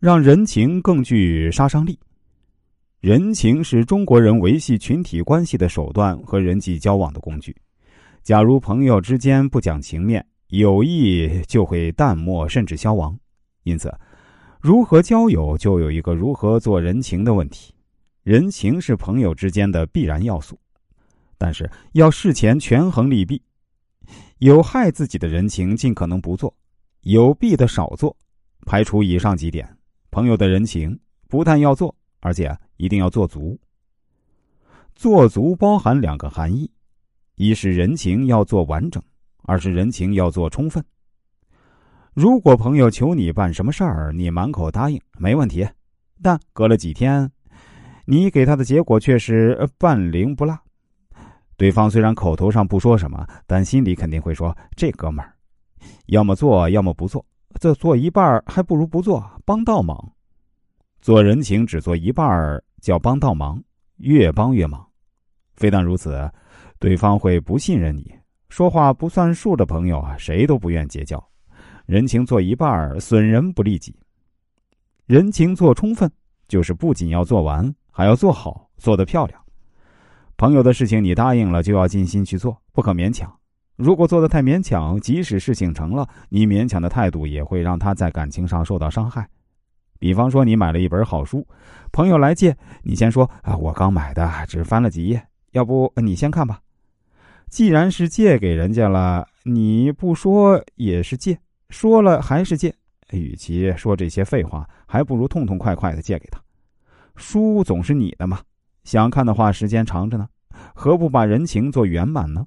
让人情更具杀伤力。人情是中国人维系群体关系的手段和人际交往的工具。假如朋友之间不讲情面，友谊就会淡漠甚至消亡。因此，如何交友就有一个如何做人情的问题。人情是朋友之间的必然要素，但是要事前权衡利弊。有害自己的人情尽可能不做，有弊的少做。排除以上几点，朋友的人情不但要做，而且一定要做足。做足包含两个含义：一是人情要做完整，二是人情要做充分。如果朋友求你办什么事儿，你满口答应没问题，但隔了几天。你给他的结果却是半灵不落，对方虽然口头上不说什么，但心里肯定会说：“这哥们儿，要么做，要么不做。这做一半儿还不如不做，帮倒忙。做人情只做一半儿叫帮倒忙，越帮越忙。非但如此，对方会不信任你，说话不算数的朋友啊，谁都不愿结交。人情做一半儿，损人不利己。人情做充分，就是不仅要做完。”还要做好，做得漂亮。朋友的事情你答应了，就要尽心去做，不可勉强。如果做的太勉强，即使事情成了，你勉强的态度也会让他在感情上受到伤害。比方说，你买了一本好书，朋友来借，你先说啊，我刚买的，只翻了几页，要不你先看吧。既然是借给人家了，你不说也是借，说了还是借。与其说这些废话，还不如痛痛快快的借给他。书总是你的嘛，想看的话，时间长着呢，何不把人情做圆满呢？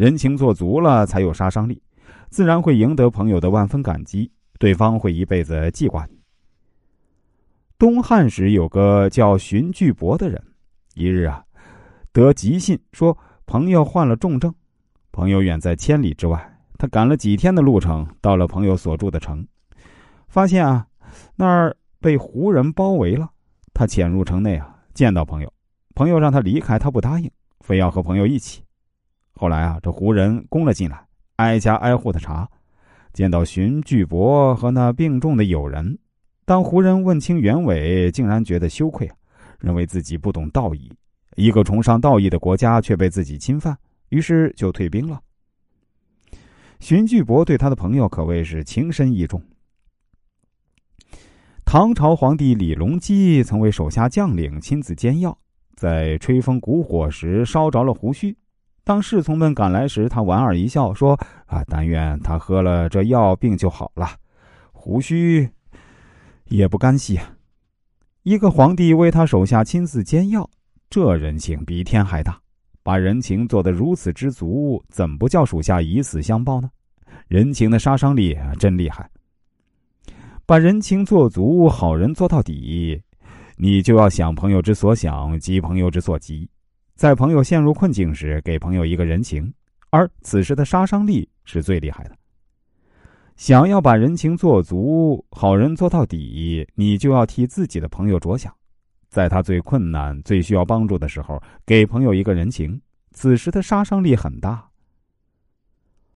人情做足了，才有杀伤力，自然会赢得朋友的万分感激，对方会一辈子记挂你。东汉时有个叫荀巨伯的人，一日啊，得急信说朋友患了重症，朋友远在千里之外，他赶了几天的路程，到了朋友所住的城，发现啊，那儿被胡人包围了。他潜入城内啊，见到朋友，朋友让他离开，他不答应，非要和朋友一起。后来啊，这胡人攻了进来，挨家挨户的查，见到荀巨伯和那病重的友人。当胡人问清原委，竟然觉得羞愧，认为自己不懂道义，一个崇尚道义的国家却被自己侵犯，于是就退兵了。荀巨伯对他的朋友可谓是情深意重。唐朝皇帝李隆基曾为手下将领亲自煎药，在吹风鼓火时烧着了胡须。当侍从们赶来时，他莞尔一笑说：“啊，但愿他喝了这药，病就好了。胡须也不干系啊。”一个皇帝为他手下亲自煎药，这人情比天还大，把人情做得如此之足，怎不叫属下以死相报呢？人情的杀伤力啊真厉害。把人情做足，好人做到底，你就要想朋友之所想，急朋友之所急，在朋友陷入困境时，给朋友一个人情，而此时的杀伤力是最厉害的。想要把人情做足，好人做到底，你就要替自己的朋友着想，在他最困难、最需要帮助的时候，给朋友一个人情，此时的杀伤力很大。